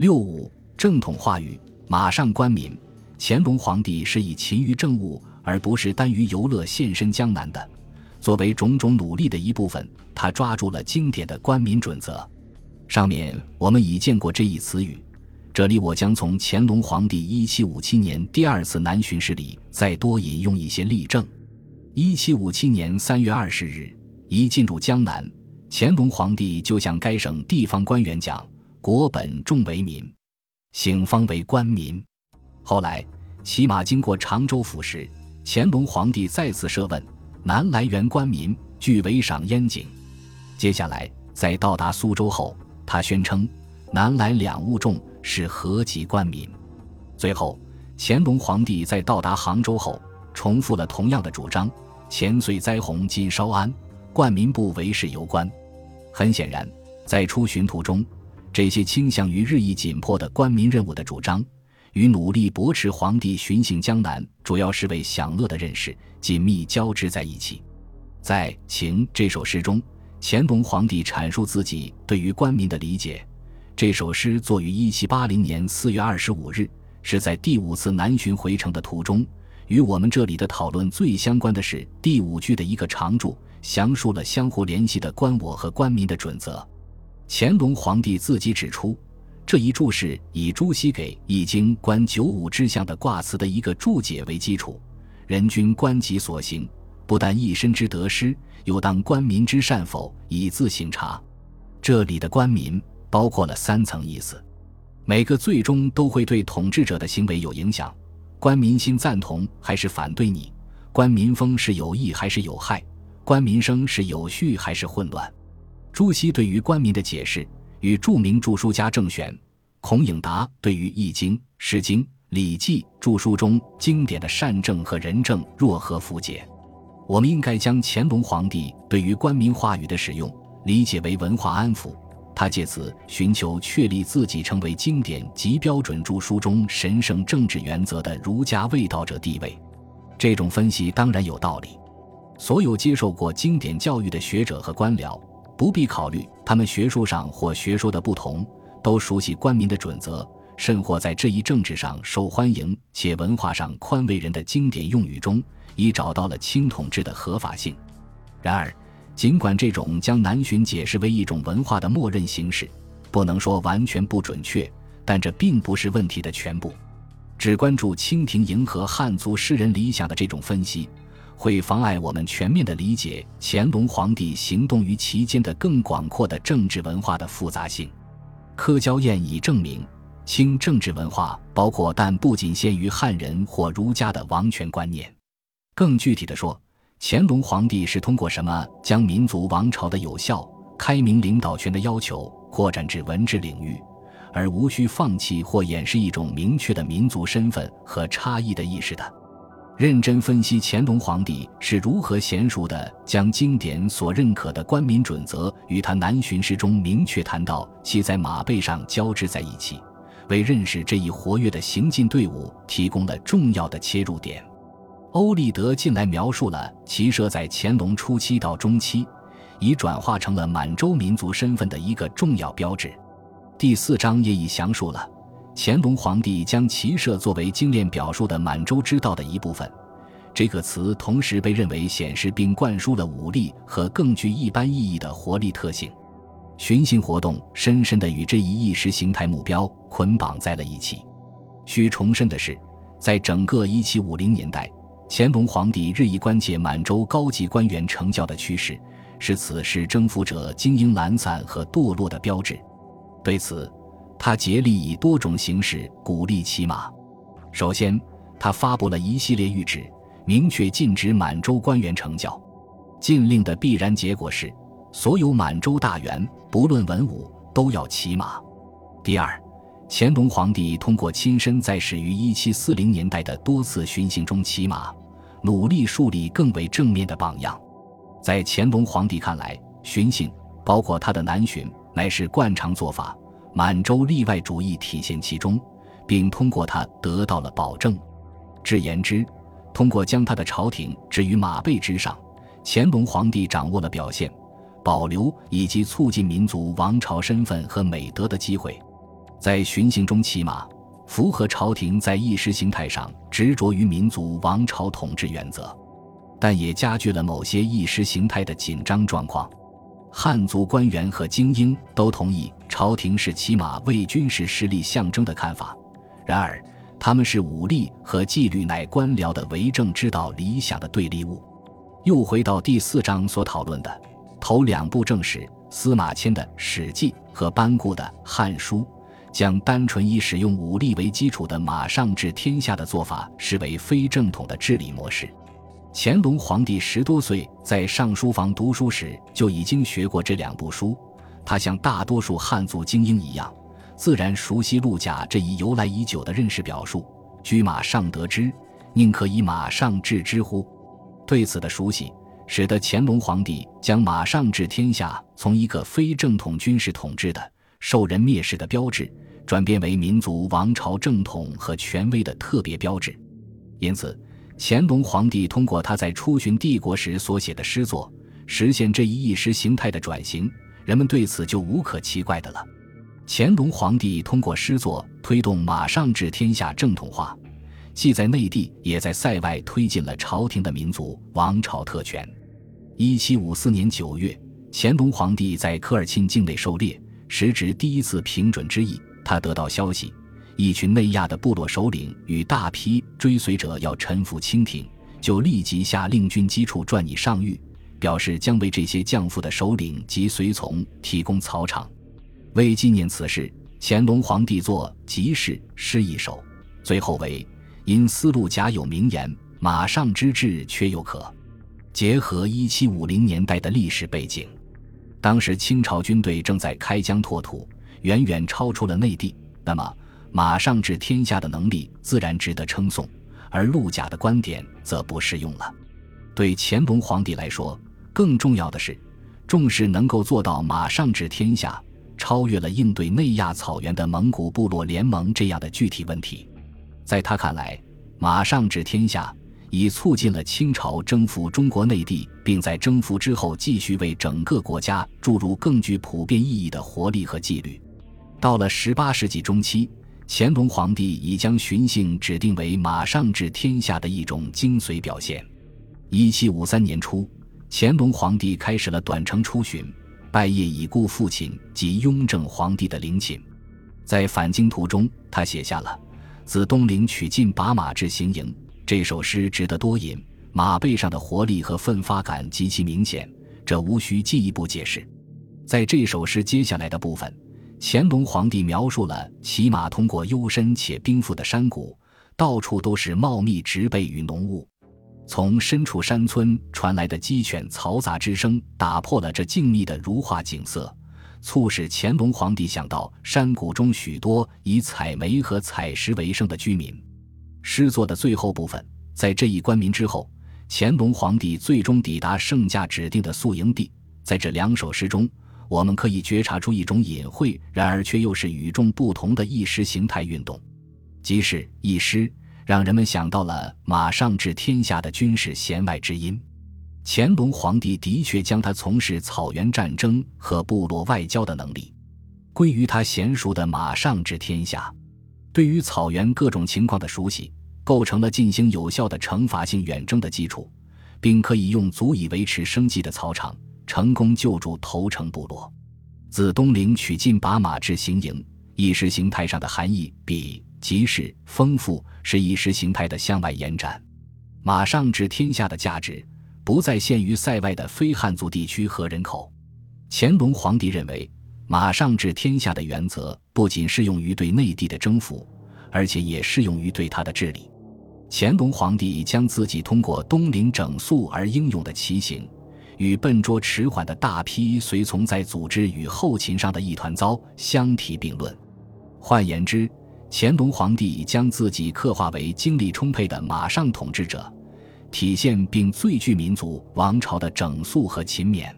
六五正统话语，马上官民。乾隆皇帝是以勤于政务，而不是耽于游乐，献身江南的。作为种种努力的一部分，他抓住了经典的官民准则。上面我们已见过这一词语，这里我将从乾隆皇帝一七五七年第二次南巡时里再多引用一些例证。一七五七年三月二十日，一进入江南，乾隆皇帝就向该省地方官员讲。国本重为民，醒方为官民。后来骑马经过常州府时，乾隆皇帝再次设问：南来原官民，俱为赏烟景。接下来在到达苏州后，他宣称南来两物众是何级官民。最后，乾隆皇帝在到达杭州后，重复了同样的主张：前岁灾洪今稍安，冠民不为事由官。很显然，在出巡途中。这些倾向于日益紧迫的官民任务的主张，与努力驳斥皇帝巡幸江南，主要是为享乐的认识紧密交织在一起。在《情》这首诗中，乾隆皇帝阐述自己对于官民的理解。这首诗作于一七八零年四月二十五日，是在第五次南巡回程的途中。与我们这里的讨论最相关的是第五句的一个长注，详述了相互联系的官我和官民的准则。乾隆皇帝自己指出，这一注释以朱熹给《易经》观九五之象的卦辞的一个注解为基础。人君观己所行，不但一身之得失，又当官民之善否，以自省察。这里的官民包括了三层意思，每个最终都会对统治者的行为有影响。官民心赞同还是反对你？官民风是有益还是有害？官民生是有序还是混乱？朱熹对于官民的解释，与著名著书家郑玄、孔颖达对于《易经》《诗经》《礼记》著书中经典的善政和仁政若何符解。我们应该将乾隆皇帝对于官民话语的使用理解为文化安抚，他借此寻求确立自己成为经典及标准著书中神圣政治原则的儒家卫道者地位。这种分析当然有道理。所有接受过经典教育的学者和官僚。不必考虑他们学术上或学说的不同，都熟悉官民的准则，甚或在这一政治上受欢迎且文化上宽为人的经典用语中，已找到了清统治的合法性。然而，尽管这种将南巡解释为一种文化的默认形式，不能说完全不准确，但这并不是问题的全部。只关注清廷迎合汉族诗人理想的这种分析。会妨碍我们全面的理解乾隆皇帝行动于其间的更广阔的政治文化的复杂性。柯娇燕已证明，清政治文化包括但不仅限于汉人或儒家的王权观念。更具体的说，乾隆皇帝是通过什么将民族王朝的有效、开明领导权的要求扩展至文治领域，而无需放弃或掩饰一种明确的民族身份和差异的意识的。认真分析乾隆皇帝是如何娴熟地将经典所认可的官民准则与他南巡诗中明确谈到骑在马背上交织在一起，为认识这一活跃的行进队伍提供了重要的切入点。欧立德近来描述了骑射在乾隆初期到中期，已转化成了满洲民族身份的一个重要标志。第四章也已详述了。乾隆皇帝将骑射作为精炼表述的满洲之道的一部分，这个词同时被认为显示并灌输了武力和更具一般意义的活力特性。巡行活动深深地与这一意识形态目标捆绑在了一起。需重申的是，在整个1750年代，乾隆皇帝日益关切满洲高级官员成教的趋势，是此时征服者精英懒散和堕落的标志。对此。他竭力以多种形式鼓励骑马。首先，他发布了一系列谕旨，明确禁止满洲官员成教。禁令的必然结果是，所有满洲大员不论文武都要骑马。第二，乾隆皇帝通过亲身在始于1740年代的多次巡行中骑马，努力树立更为正面的榜样。在乾隆皇帝看来，巡行包括他的南巡，乃是惯常做法。满洲例外主义体现其中，并通过他得到了保证。至言之，通过将他的朝廷置于马背之上，乾隆皇帝掌握了表现、保留以及促进民族王朝身份和美德的机会。在巡行中骑马，符合朝廷在意识形态上执着于民族王朝统治原则，但也加剧了某些意识形态的紧张状况。汉族官员和精英都同意朝廷是骑马为军事实力象征的看法，然而他们是武力和纪律乃官僚的为政之道理想的对立物。又回到第四章所讨论的头两部正史司马迁的《史记》和班固的《汉书》，将单纯以使用武力为基础的马上治天下的做法视为非正统的治理模式。乾隆皇帝十多岁在上书房读书时就已经学过这两部书，他像大多数汉族精英一样，自然熟悉陆贾这一由来已久的认识表述：“居马上得之，宁可以马上治之乎？”对此的熟悉，使得乾隆皇帝将马上治天下从一个非正统军事统治的受人蔑视的标志，转变为民族王朝正统和权威的特别标志。因此，乾隆皇帝通过他在出巡帝国时所写的诗作，实现这一意识形态的转型，人们对此就无可奇怪的了。乾隆皇帝通过诗作推动马上治天下正统化。既在内地，也在塞外推进了朝廷的民族王朝特权。一七五四年九月，乾隆皇帝在科尔沁境内狩猎，时值第一次平准之役。他得到消息，一群内亚的部落首领与大批追随者要臣服清廷，就立即下令军机处撰拟上谕，表示将为这些降服的首领及随从提供草场。为纪念此事，乾隆皇帝作集市诗一首，最后为。因丝路甲有名言：“马上之志却又可。”结合一七五零年代的历史背景，当时清朝军队正在开疆拓土，远远超出了内地，那么马上治天下的能力自然值得称颂，而陆贾的观点则不适用了。对乾隆皇帝来说，更重要的是重视能够做到马上治天下，超越了应对内亚草原的蒙古部落联盟这样的具体问题。在他看来，马上治天下已促进了清朝征服中国内地，并在征服之后继续为整个国家注入更具普遍意义的活力和纪律。到了十八世纪中期，乾隆皇帝已将巡幸指定为马上治天下的一种精髓表现。一七五三年初，乾隆皇帝开始了短程出巡，拜谒已故父亲及雍正皇帝的陵寝。在返京途中，他写下了。自东陵取进把马至行营，这首诗值得多引。马背上的活力和奋发感极其明显，这无需进一步解释。在这首诗接下来的部分，乾隆皇帝描述了骑马通过幽深且冰覆的山谷，到处都是茂密植被与浓雾。从深处山村传来的鸡犬嘈杂之声，打破了这静谧的如画景色。促使乾隆皇帝想到山谷中许多以采煤和采石为生的居民。诗作的最后部分，在这一官民之后，乾隆皇帝最终抵达圣驾指定的宿营地。在这两首诗中，我们可以觉察出一种隐晦，然而却又是与众不同的意识形态运动。即是一诗，让人们想到了马上治天下的军事弦外之音。乾隆皇帝的确将他从事草原战争和部落外交的能力，归于他娴熟的马上治天下。对于草原各种情况的熟悉，构成了进行有效的惩罚性远征的基础，并可以用足以维持生计的草场，成功救助投诚部落。自东陵取进把马至行营，意识形态上的含义比即是丰富，是意识形态的向外延展。马上治天下的价值。不再限于塞外的非汉族地区和人口。乾隆皇帝认为，马上治天下的原则不仅适用于对内地的征服，而且也适用于对他的治理。乾隆皇帝将自己通过东陵整肃而英勇的骑行，与笨拙迟缓的大批随从在组织与后勤上的一团糟相提并论。换言之，乾隆皇帝将自己刻画为精力充沛的马上统治者。体现并最具民族王朝的整肃和勤勉，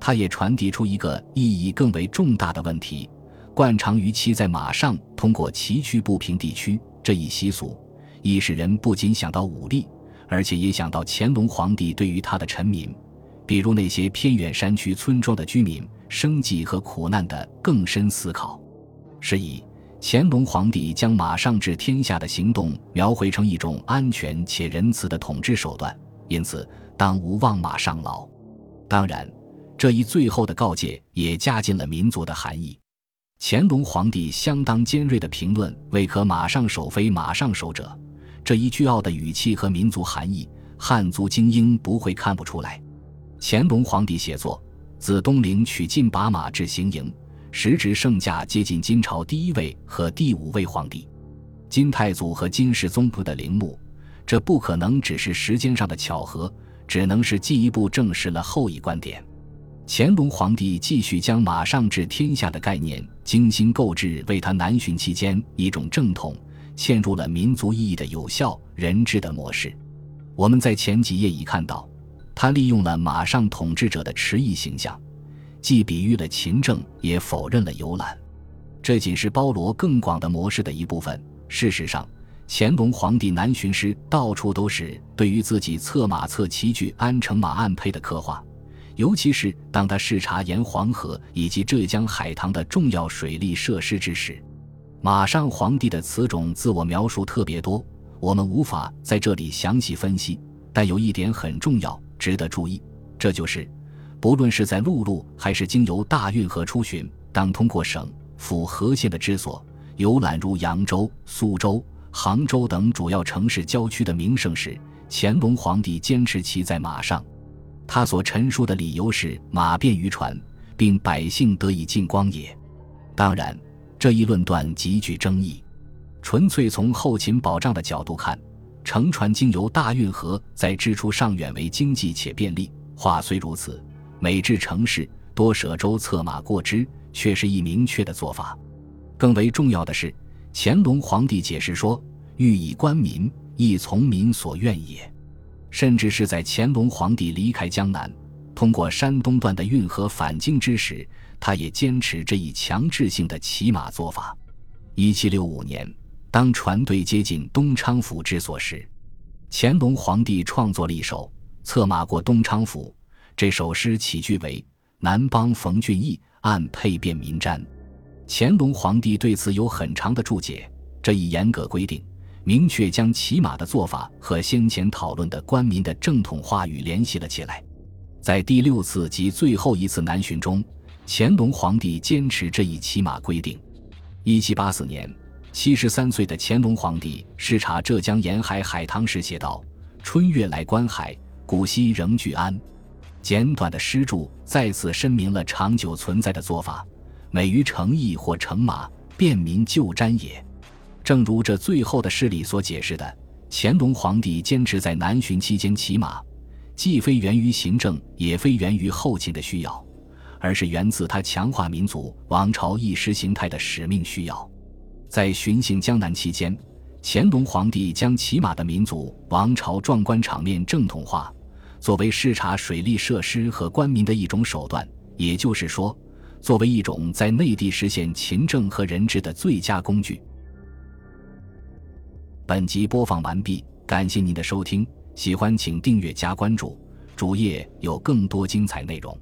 他也传递出一个意义更为重大的问题：惯常于骑在马上通过崎岖不平地区这一习俗，亦使人不仅想到武力，而且也想到乾隆皇帝对于他的臣民，比如那些偏远山区村庄的居民生计和苦难的更深思考。是以，乾隆皇帝将马上治天下的行动描绘成一种安全且仁慈的统治手段，因此当无望马上劳。当然，这一最后的告诫也加进了民族的含义。乾隆皇帝相当尖锐的评论“未可马上守非马上守者”，这一倨傲的语气和民族含义，汉族精英不会看不出来。乾隆皇帝写作：“自东陵取进把马至行营。”时值圣驾接近金朝第一位和第五位皇帝，金太祖和金世宗的陵墓，这不可能只是时间上的巧合，只能是进一步证实了后一观点。乾隆皇帝继续将马上治天下的概念精心构置，为他南巡期间一种正统、嵌入了民族意义的有效人治的模式。我们在前几页已看到，他利用了马上统治者的迟疑形象。既比喻了勤政，也否认了游览，这仅是包罗更广的模式的一部分。事实上，乾隆皇帝南巡时，到处都是对于自己策马策骑具安乘马鞍辔的刻画，尤其是当他视察沿黄河以及浙江海棠的重要水利设施之时，马上皇帝的此种自我描述特别多，我们无法在这里详细分析。但有一点很重要，值得注意，这就是。不论是在陆路还是经由大运河出巡，当通过省府河县的治所，游览如扬州、苏州、杭州等主要城市郊区的名胜时，乾隆皇帝坚持骑在马上。他所陈述的理由是马便于传，并百姓得以尽光也。当然，这一论断极具争议。纯粹从后勤保障的角度看，乘船经由大运河，在支出上远为经济且便利。话虽如此。每至城市，多舍舟策马过之，却是一明确的做法。更为重要的是，乾隆皇帝解释说：“欲以官民，亦从民所愿也。”甚至是在乾隆皇帝离开江南，通过山东段的运河返京之时，他也坚持这一强制性的骑马做法。一七六五年，当船队接近东昌府之所时，乾隆皇帝创作了一首《策马过东昌府》。这首诗起句为“南邦冯俊义按配便民瞻”，乾隆皇帝对此有很长的注解。这一严格规定，明确将骑马的做法和先前讨论的官民的正统话语联系了起来。在第六次及最后一次南巡中，乾隆皇帝坚持这一骑马规定。一七八四年，七十三岁的乾隆皇帝视察浙江沿海海棠时写道：“春月来观海，古稀仍具安。”简短的诗注再次申明了长久存在的做法，美于诚意或乘马，便民就瞻也。正如这最后的诗里所解释的，乾隆皇帝坚持在南巡期间骑马，既非源于行政，也非源于后勤的需要，而是源自他强化民族王朝意识形态的使命需要。在巡行江南期间，乾隆皇帝将骑马的民族王朝壮观场面正统化。作为视察水利设施和官民的一种手段，也就是说，作为一种在内地实现勤政和人治的最佳工具。本集播放完毕，感谢您的收听，喜欢请订阅加关注，主页有更多精彩内容。